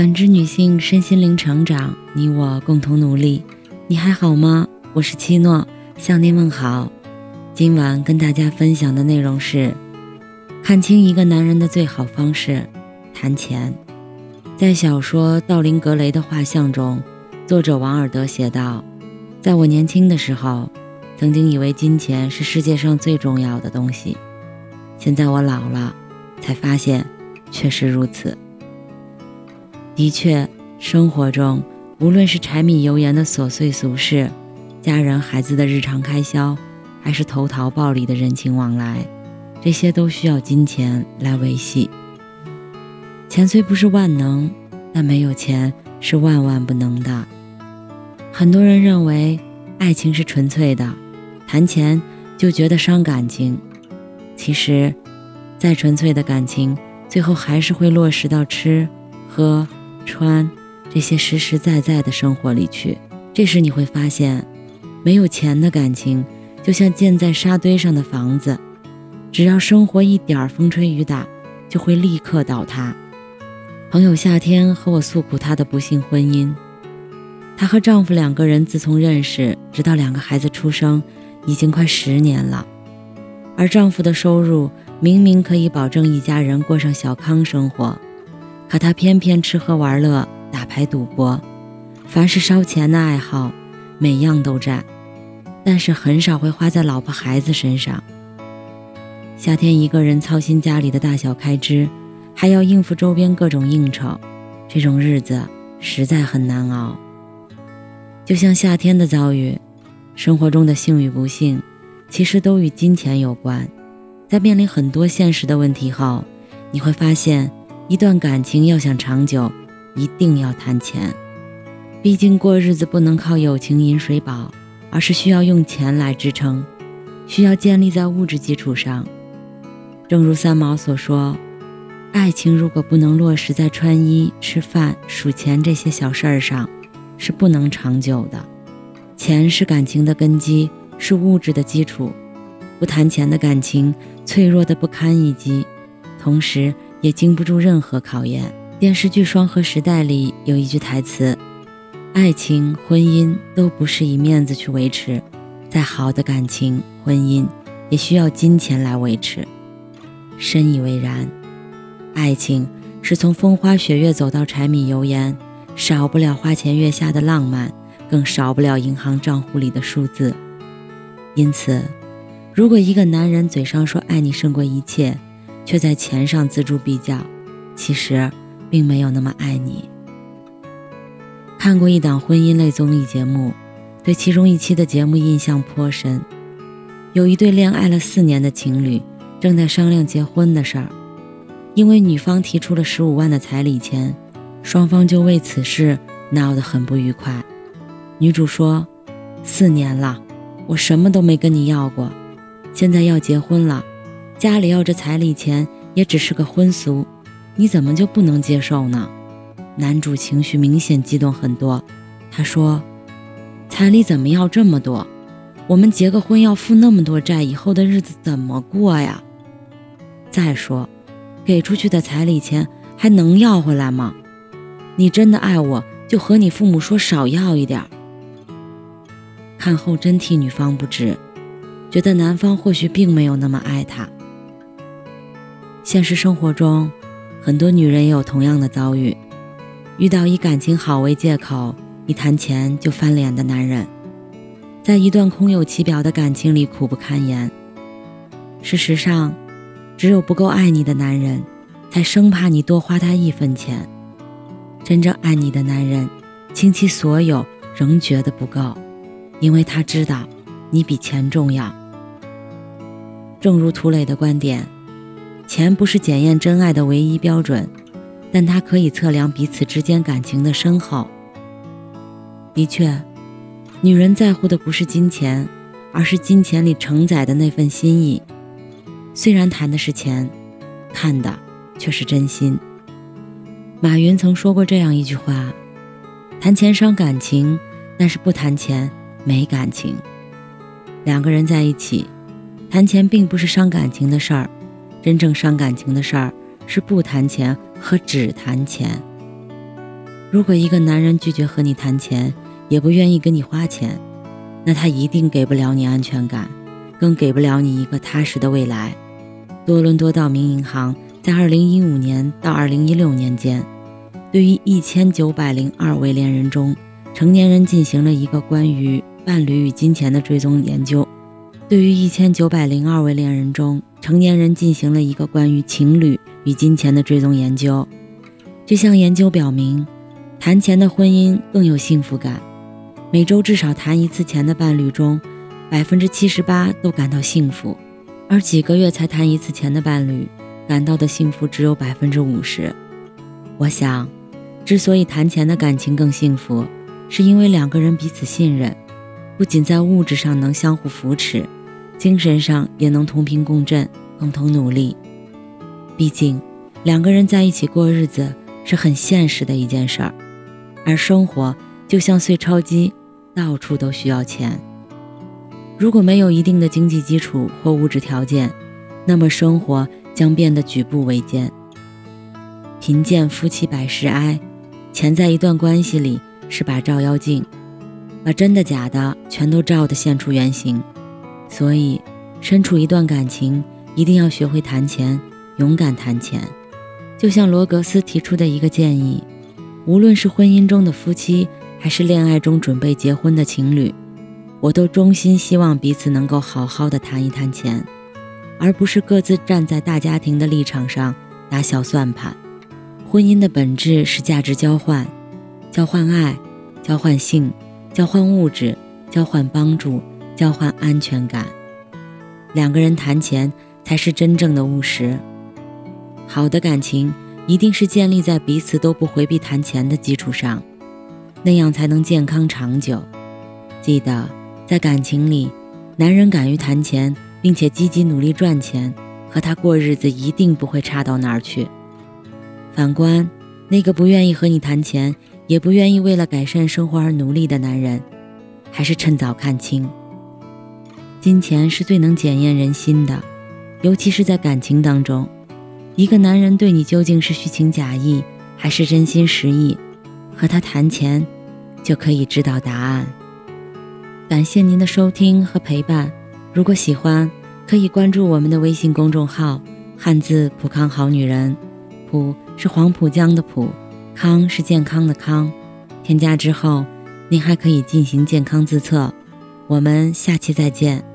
感知女性身心灵成长，你我共同努力。你还好吗？我是七诺，向您问好。今晚跟大家分享的内容是：看清一个男人的最好方式——谈钱。在小说《道林格雷的画像》中，作者王尔德写道：“在我年轻的时候，曾经以为金钱是世界上最重要的东西。现在我老了，才发现确实如此。”的确，生活中无论是柴米油盐的琐碎俗事，家人孩子的日常开销，还是投桃报李的人情往来，这些都需要金钱来维系。钱虽不是万能，但没有钱是万万不能的。很多人认为爱情是纯粹的，谈钱就觉得伤感情。其实，再纯粹的感情，最后还是会落实到吃喝。穿这些实实在在的生活里去，这时你会发现，没有钱的感情就像建在沙堆上的房子，只要生活一点风吹雨打，就会立刻倒塌。朋友夏天和我诉苦她的不幸婚姻，她和丈夫两个人自从认识，直到两个孩子出生，已经快十年了，而丈夫的收入明明可以保证一家人过上小康生活。可他偏偏吃喝玩乐、打牌赌博，凡是烧钱的爱好，每样都占，但是很少会花在老婆孩子身上。夏天一个人操心家里的大小开支，还要应付周边各种应酬，这种日子实在很难熬。就像夏天的遭遇，生活中的幸与不幸，其实都与金钱有关。在面临很多现实的问题后，你会发现。一段感情要想长久，一定要谈钱。毕竟过日子不能靠友情饮水饱，而是需要用钱来支撑，需要建立在物质基础上。正如三毛所说：“爱情如果不能落实在穿衣、吃饭、数钱这些小事儿上，是不能长久的。钱是感情的根基，是物质的基础。不谈钱的感情，脆弱的不堪一击，同时。”也经不住任何考验。电视剧《双核时代》里有一句台词：“爱情、婚姻都不是以面子去维持，再好的感情、婚姻也需要金钱来维持。”深以为然。爱情是从风花雪月走到柴米油盐，少不了花前月下的浪漫，更少不了银行账户里的数字。因此，如果一个男人嘴上说爱你胜过一切，却在钱上锱铢必较，其实并没有那么爱你。看过一档婚姻类综艺节目，对其中一期的节目印象颇深。有一对恋爱了四年的情侣正在商量结婚的事儿，因为女方提出了十五万的彩礼钱，双方就为此事闹得很不愉快。女主说：“四年了，我什么都没跟你要过，现在要结婚了。”家里要这彩礼钱也只是个婚俗，你怎么就不能接受呢？男主情绪明显激动很多，他说：“彩礼怎么要这么多？我们结个婚要付那么多债，以后的日子怎么过呀？再说，给出去的彩礼钱还能要回来吗？你真的爱我，就和你父母说少要一点。”看后真替女方不值，觉得男方或许并没有那么爱她。现实生活中，很多女人也有同样的遭遇，遇到以感情好为借口，一谈钱就翻脸的男人，在一段空有其表的感情里苦不堪言。事实上，只有不够爱你的男人，才生怕你多花他一分钱；真正爱你的男人，倾其所有仍觉得不够，因为他知道你比钱重要。正如涂磊的观点。钱不是检验真爱的唯一标准，但它可以测量彼此之间感情的深厚。的确，女人在乎的不是金钱，而是金钱里承载的那份心意。虽然谈的是钱，看的却是真心。马云曾说过这样一句话：“谈钱伤感情，但是不谈钱没感情。”两个人在一起，谈钱并不是伤感情的事儿。真正伤感情的事儿是不谈钱和只谈钱。如果一个男人拒绝和你谈钱，也不愿意跟你花钱，那他一定给不了你安全感，更给不了你一个踏实的未来。多伦多道明银行在2015年到2016年间，对于1902位恋人中成年人进行了一个关于伴侣与金钱的追踪研究。对于1902位恋人中成年人进行了一个关于情侣与金钱的追踪研究。这项研究表明，谈钱的婚姻更有幸福感。每周至少谈一次钱的伴侣中，百分之七十八都感到幸福，而几个月才谈一次钱的伴侣，感到的幸福只有百分之五十。我想，之所以谈钱的感情更幸福，是因为两个人彼此信任，不仅在物质上能相互扶持，精神上也能同频共振，共同努力。毕竟，两个人在一起过日子是很现实的一件事儿，而生活就像碎钞机。到处都需要钱。如果没有一定的经济基础或物质条件，那么生活将变得举步维艰。贫贱夫妻百事哀，钱在一段关系里是把照妖镜，把真的假的全都照得现出原形。所以，身处一段感情，一定要学会谈钱，勇敢谈钱。就像罗格斯提出的一个建议，无论是婚姻中的夫妻。还是恋爱中准备结婚的情侣，我都衷心希望彼此能够好好的谈一谈钱，而不是各自站在大家庭的立场上打小算盘。婚姻的本质是价值交换，交换爱，交换性，交换物质，交换帮助，交换安全感。两个人谈钱才是真正的务实。好的感情一定是建立在彼此都不回避谈钱的基础上。那样才能健康长久。记得，在感情里，男人敢于谈钱，并且积极努力赚钱，和他过日子一定不会差到哪儿去。反观那个不愿意和你谈钱，也不愿意为了改善生活而努力的男人，还是趁早看清。金钱是最能检验人心的，尤其是在感情当中，一个男人对你究竟是虚情假意，还是真心实意？和他谈钱，就可以知道答案。感谢您的收听和陪伴。如果喜欢，可以关注我们的微信公众号“汉字浦康好女人”，浦是黄浦江的浦，康是健康的康。添加之后，您还可以进行健康自测。我们下期再见。